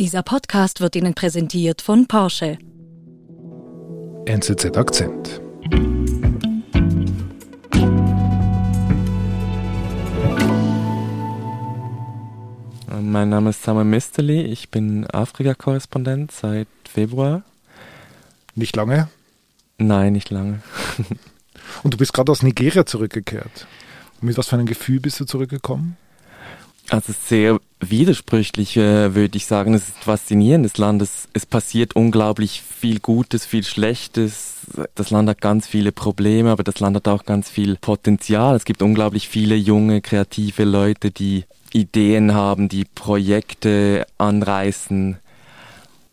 Dieser Podcast wird Ihnen präsentiert von Porsche. NZZ Akzent. Mein Name ist Samuel Misterli, ich bin Afrika-Korrespondent seit Februar. Nicht lange? Nein, nicht lange. Und du bist gerade aus Nigeria zurückgekehrt. Mit was für einem Gefühl bist du zurückgekommen? Also sehr widersprüchlich, würde ich sagen. Es ist faszinierend, das Land. Es, es passiert unglaublich viel Gutes, viel Schlechtes. Das Land hat ganz viele Probleme, aber das Land hat auch ganz viel Potenzial. Es gibt unglaublich viele junge, kreative Leute, die Ideen haben, die Projekte anreißen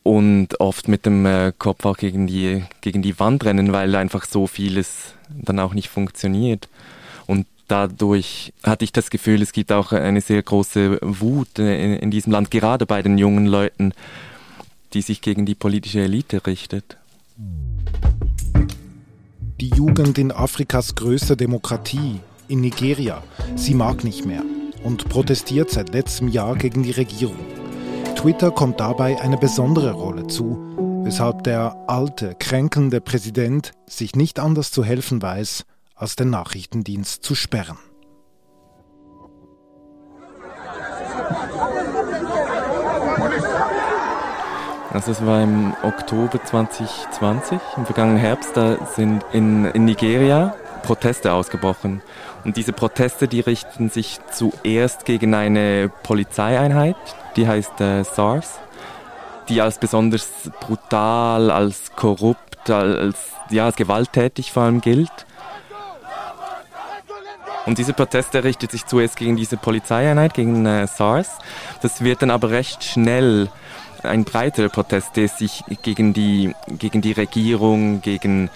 und oft mit dem äh, Kopf auch gegen die, gegen die Wand rennen, weil einfach so vieles dann auch nicht funktioniert. Und dadurch hatte ich das Gefühl, es gibt auch eine sehr große Wut in, in diesem Land, gerade bei den jungen Leuten, die sich gegen die politische Elite richtet. Die Jugend in Afrikas größter Demokratie, in Nigeria, sie mag nicht mehr und protestiert seit letztem Jahr gegen die Regierung. Twitter kommt dabei eine besondere Rolle zu, weshalb der alte, kränkelnde Präsident sich nicht anders zu helfen weiß, als den Nachrichtendienst zu sperren. Also es war im Oktober 2020, im vergangenen Herbst, da sind in, in Nigeria Proteste ausgebrochen. Und diese Proteste, die richten sich zuerst gegen eine Polizeieinheit, die heißt äh, SARS, die als besonders brutal, als korrupt, als, ja, als gewalttätig vor allem gilt. Und diese Proteste richtet sich zuerst gegen diese Polizeieinheit, gegen äh, SARS. Das wird dann aber recht schnell ein breiterer Protest, der sich gegen die, gegen die Regierung, gegen,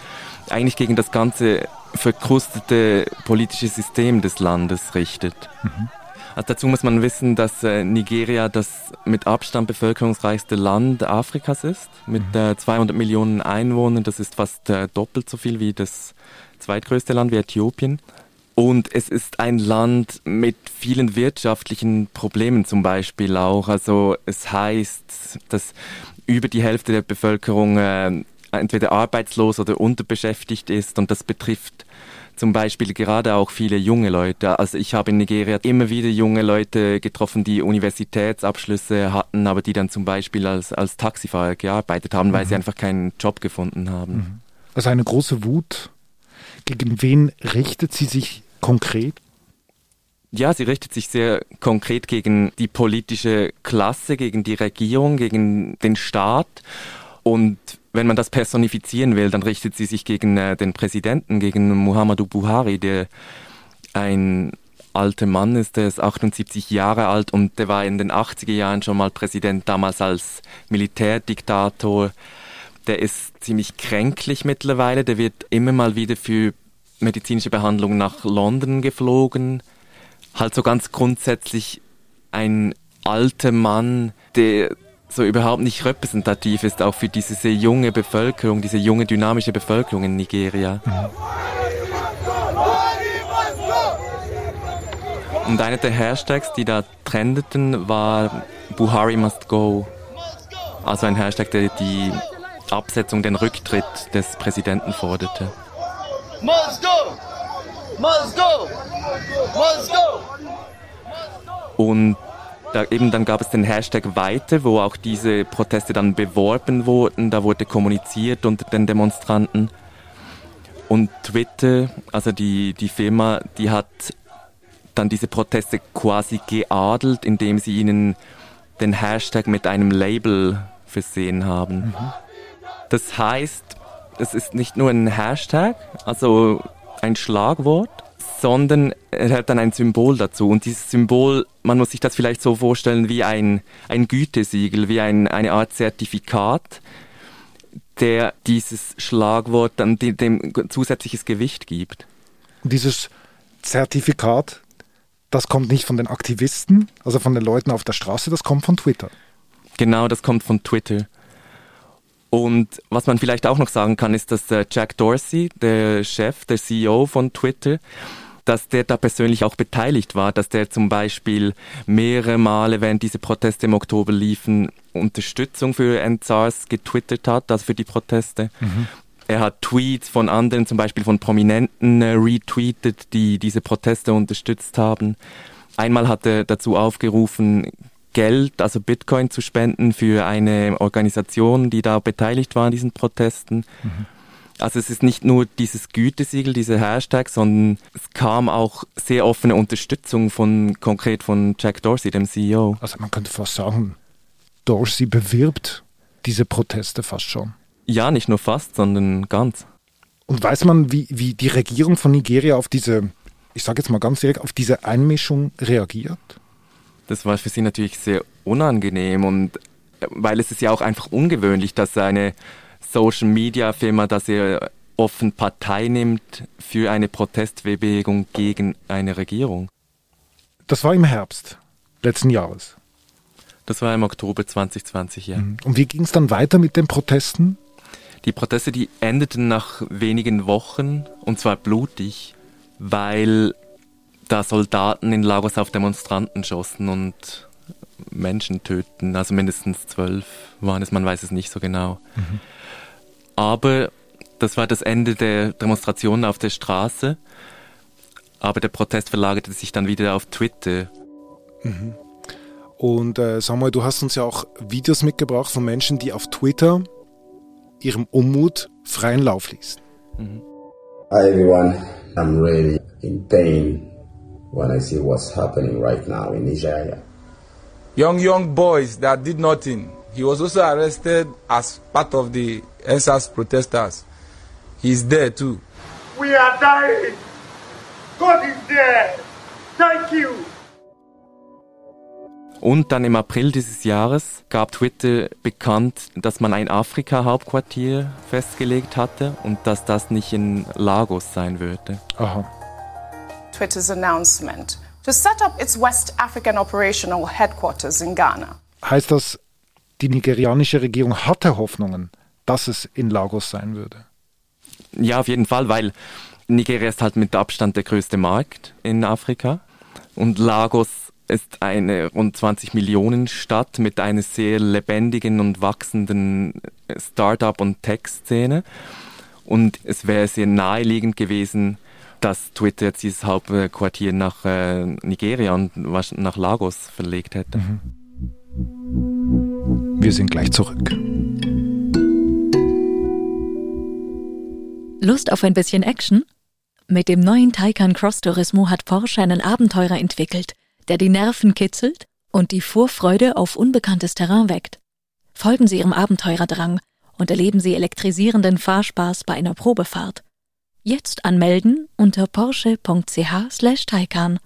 eigentlich gegen das ganze verkrustete politische System des Landes richtet. Mhm. Also dazu muss man wissen, dass äh, Nigeria das mit Abstand bevölkerungsreichste Land Afrikas ist, mit mhm. äh, 200 Millionen Einwohnern. Das ist fast äh, doppelt so viel wie das zweitgrößte Land, wie Äthiopien. Und es ist ein Land mit vielen wirtschaftlichen Problemen zum Beispiel auch. Also es heißt, dass über die Hälfte der Bevölkerung äh, entweder arbeitslos oder unterbeschäftigt ist und das betrifft zum Beispiel gerade auch viele junge Leute. Also ich habe in Nigeria immer wieder junge Leute getroffen, die Universitätsabschlüsse hatten, aber die dann zum Beispiel als, als Taxifahrer gearbeitet haben, weil mhm. sie einfach keinen Job gefunden haben. Mhm. Also eine große Wut. Gegen wen richtet sie sich konkret? Ja, sie richtet sich sehr konkret gegen die politische Klasse, gegen die Regierung, gegen den Staat. Und wenn man das personifizieren will, dann richtet sie sich gegen äh, den Präsidenten, gegen Muhammadu Buhari, der ein alter Mann ist, der ist 78 Jahre alt und der war in den 80er Jahren schon mal Präsident, damals als Militärdiktator. Der ist ziemlich kränklich mittlerweile, der wird immer mal wieder für medizinische Behandlung nach London geflogen. Halt so ganz grundsätzlich ein alter Mann, der so überhaupt nicht repräsentativ ist, auch für diese sehr junge Bevölkerung, diese junge dynamische Bevölkerung in Nigeria. Und einer der Hashtags, die da trendeten, war Buhari must go. Also ein Hashtag, der die Absetzung, den Rücktritt des Präsidenten forderte. Must go! Must go! Must go! Und da eben dann gab es den Hashtag Weite, wo auch diese Proteste dann beworben wurden. Da wurde kommuniziert unter den Demonstranten. Und Twitter, also die, die Firma, die hat dann diese Proteste quasi geadelt, indem sie ihnen den Hashtag mit einem Label versehen haben. Mhm. Das heißt, es ist nicht nur ein Hashtag, also ein Schlagwort, sondern er hat dann ein Symbol dazu. Und dieses Symbol, man muss sich das vielleicht so vorstellen wie ein, ein Gütesiegel, wie ein, eine Art Zertifikat, der dieses Schlagwort dann dem zusätzliches Gewicht gibt. Dieses Zertifikat, das kommt nicht von den Aktivisten, also von den Leuten auf der Straße, das kommt von Twitter. Genau, das kommt von Twitter. Und was man vielleicht auch noch sagen kann, ist, dass äh, Jack Dorsey, der Chef, der CEO von Twitter, dass der da persönlich auch beteiligt war, dass der zum Beispiel mehrere Male, während diese Proteste im Oktober liefen, Unterstützung für NSARS getwittert hat, also für die Proteste. Mhm. Er hat Tweets von anderen, zum Beispiel von Prominenten, äh, retweetet, die diese Proteste unterstützt haben. Einmal hat er dazu aufgerufen, Geld, also Bitcoin zu spenden für eine Organisation, die da beteiligt war an diesen Protesten. Mhm. Also es ist nicht nur dieses Gütesiegel, diese Hashtag, sondern es kam auch sehr offene Unterstützung von konkret von Jack Dorsey, dem CEO. Also man könnte fast sagen, Dorsey bewirbt diese Proteste fast schon. Ja, nicht nur fast, sondern ganz. Und weiß man, wie, wie die Regierung von Nigeria auf diese, ich sage jetzt mal ganz direkt, auf diese Einmischung reagiert? Das war für sie natürlich sehr unangenehm und äh, weil es ist ja auch einfach ungewöhnlich, dass eine Social Media Firma, dass er offen Partei nimmt für eine Protestbewegung gegen eine Regierung. Das war im Herbst letzten Jahres. Das war im Oktober 2020, ja. Mhm. Und wie ging es dann weiter mit den Protesten? Die Proteste, die endeten nach wenigen Wochen und zwar blutig, weil da Soldaten in Lagos auf Demonstranten schossen und Menschen töten. Also mindestens zwölf waren es, man weiß es nicht so genau. Mhm. Aber das war das Ende der Demonstrationen auf der Straße. Aber der Protest verlagerte sich dann wieder auf Twitter. Mhm. Und äh, Samuel, du hast uns ja auch Videos mitgebracht von Menschen, die auf Twitter ihrem Unmut freien Lauf ließen. Mhm. Hi everyone, I'm really in pain when I see what's happening right now in Nigeria. Young, young boys that did nothing. He was also arrested as part of the NSAS protesters. He's there too. We are dying. God is there. Thank you. Und dann im April dieses Jahres gab Twitter bekannt, dass man ein Afrika-Hauptquartier festgelegt hatte und dass das nicht in Lagos sein würde. Aha. Twitter's announcement to set up its West African operational headquarters in Ghana. Heißt das, die nigerianische Regierung hatte Hoffnungen, dass es in Lagos sein würde. Ja, auf jeden Fall, weil Nigeria ist halt mit Abstand der größte Markt in Afrika und Lagos ist eine rund 20 Millionen Stadt mit einer sehr lebendigen und wachsenden Start-up- und Tech-Szene. Und es wäre sehr naheliegend gewesen, dass Twitter jetzt dieses Hauptquartier nach äh, Nigeria und nach Lagos verlegt hätte. Mhm. Wir sind gleich zurück. Lust auf ein bisschen Action? Mit dem neuen Taycan Cross Turismo hat Porsche einen Abenteurer entwickelt, der die Nerven kitzelt und die Vorfreude auf unbekanntes Terrain weckt. Folgen Sie Ihrem Abenteurerdrang und erleben Sie elektrisierenden Fahrspaß bei einer Probefahrt. Jetzt anmelden unter porsche.ch/taycan.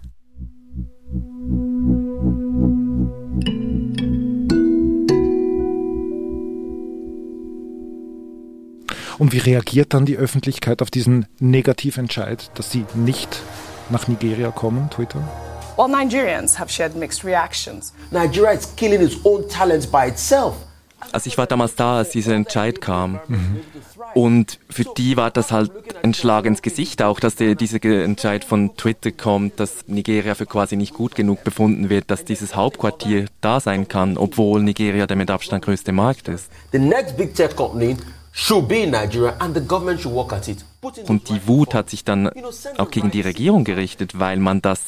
Und wie reagiert dann die Öffentlichkeit auf diesen Negativentscheid, dass sie nicht nach Nigeria kommen, Twitter? Well, Nigerians have shared mixed reactions. Nigeria is killing its own talents by itself. Also ich war damals da, als dieser Entscheid kam. Mhm. Und für die war das halt ein Schlag ins Gesicht auch, dass der, dieser Entscheid von Twitter kommt, dass Nigeria für quasi nicht gut genug befunden wird, dass dieses Hauptquartier da sein kann, obwohl Nigeria der mit Abstand größte Markt ist. Und die Wut hat sich dann auch gegen die Regierung gerichtet, weil man das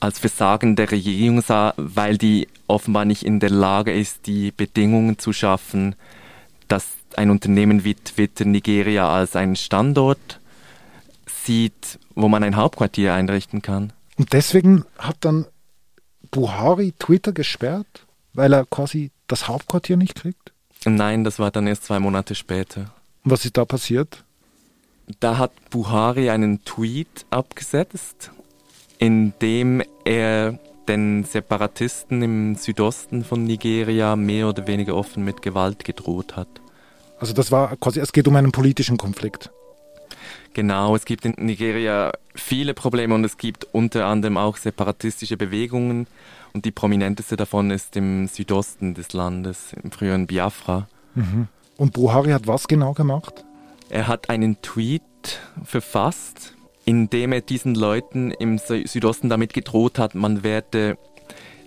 als Versagen der Regierung sah, weil die offenbar nicht in der Lage ist, die Bedingungen zu schaffen, dass ein Unternehmen wie Twitter Nigeria als einen Standort sieht, wo man ein Hauptquartier einrichten kann. Und deswegen hat dann Buhari Twitter gesperrt, weil er quasi das Hauptquartier nicht kriegt? Nein, das war dann erst zwei Monate später. Was ist da passiert? Da hat Buhari einen Tweet abgesetzt, in dem er den Separatisten im Südosten von Nigeria mehr oder weniger offen mit Gewalt gedroht hat. Also das war quasi, es geht um einen politischen Konflikt. Genau, es gibt in Nigeria viele Probleme und es gibt unter anderem auch separatistische Bewegungen und die prominenteste davon ist im Südosten des Landes, im früheren Biafra. Mhm. Und Buhari hat was genau gemacht? Er hat einen Tweet verfasst, indem er diesen Leuten im Südosten damit gedroht hat, man werde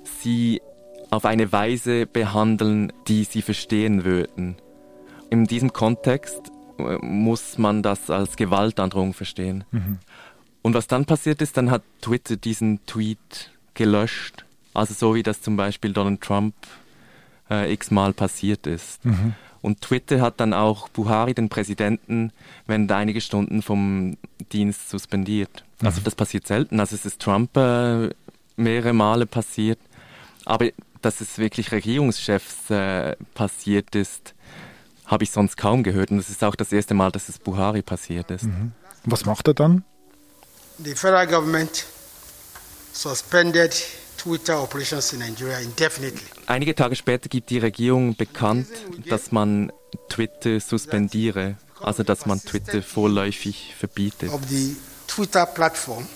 sie auf eine Weise behandeln, die sie verstehen würden. In diesem Kontext äh, muss man das als Gewaltandrohung verstehen. Mhm. Und was dann passiert ist, dann hat Twitter diesen Tweet gelöscht. Also so wie das zum Beispiel Donald Trump äh, x-mal passiert ist. Mhm. Und Twitter hat dann auch Buhari, den Präsidenten, während einige Stunden vom Dienst suspendiert. Mhm. Also das passiert selten. Also es ist Trump äh, mehrere Male passiert. Aber dass es wirklich Regierungschefs äh, passiert ist, habe ich sonst kaum gehört. Und es ist auch das erste Mal, dass es Buhari passiert ist. Mhm. Was macht er dann? The federal government suspended Einige Tage später gibt die Regierung bekannt, dass man Twitter suspendiere, also dass man Twitter vorläufig verbietet. Of the Twitter platform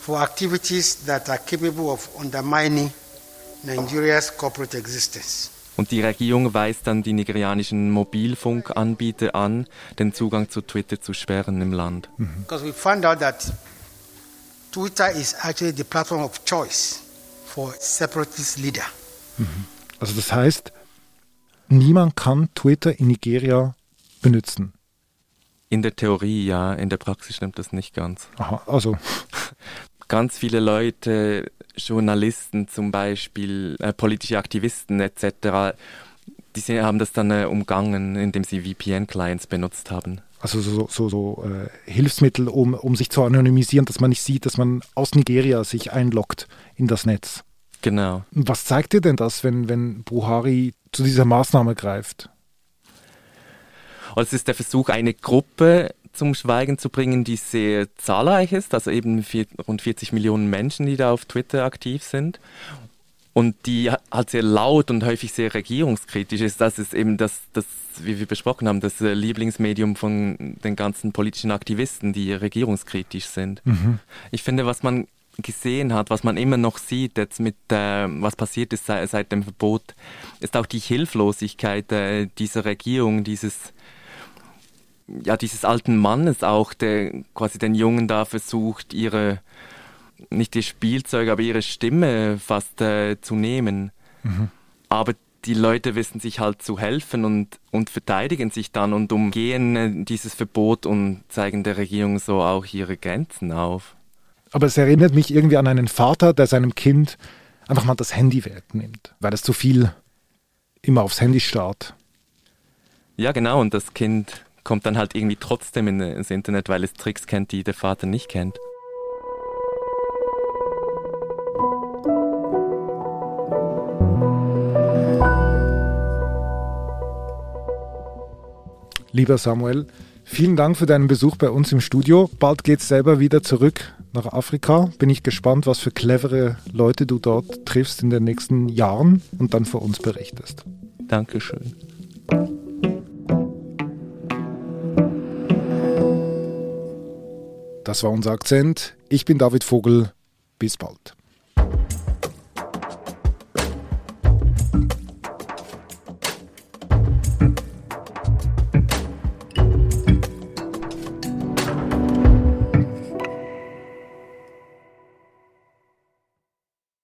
for activities that are capable of undermining Nigeria's corporate existence. Und die Regierung weist dann die nigerianischen Mobilfunkanbieter an, den Zugang zu Twitter zu sperren im Land. Because we found out that Twitter is actually the platform of choice for separatist leader. Mhm. Also das heißt, niemand kann Twitter in Nigeria benutzen. In der Theorie ja, in der Praxis stimmt das nicht ganz. Aha, also. Ganz viele Leute, Journalisten zum Beispiel, äh, politische Aktivisten etc., die haben das dann äh, umgangen, indem sie VPN-Clients benutzt haben. Also so, so, so äh, Hilfsmittel, um, um sich zu anonymisieren, dass man nicht sieht, dass man aus Nigeria sich einloggt in das Netz. Genau. Was zeigt dir denn das, wenn, wenn Buhari zu dieser Maßnahme greift? Also es ist der Versuch, eine Gruppe zum Schweigen zu bringen, die sehr zahlreich ist, also eben vier, rund 40 Millionen Menschen, die da auf Twitter aktiv sind und die halt sehr laut und häufig sehr regierungskritisch ist. Das ist eben das, das wie wir besprochen haben, das äh, Lieblingsmedium von den ganzen politischen Aktivisten, die regierungskritisch sind. Mhm. Ich finde, was man gesehen hat, was man immer noch sieht, jetzt mit äh, was passiert ist seit, seit, dem Verbot, ist auch die Hilflosigkeit äh, dieser Regierung, dieses ja dieses alten Mannes auch, der quasi den Jungen da versucht, ihre nicht ihr Spielzeug, aber ihre Stimme fast äh, zu nehmen. Mhm. Aber die Leute wissen sich halt zu helfen und, und verteidigen sich dann und umgehen äh, dieses Verbot und zeigen der Regierung so auch ihre Grenzen auf. Aber es erinnert mich irgendwie an einen Vater, der seinem Kind einfach mal das Handy wegnimmt, weil es zu viel immer aufs Handy starrt. Ja, genau, und das Kind kommt dann halt irgendwie trotzdem ins Internet, weil es Tricks kennt, die der Vater nicht kennt. Lieber Samuel, vielen Dank für deinen Besuch bei uns im Studio. Bald geht es selber wieder zurück nach Afrika. Bin ich gespannt, was für clevere Leute du dort triffst in den nächsten Jahren und dann für uns berichtest. Dankeschön. Das war unser Akzent. Ich bin David Vogel. Bis bald.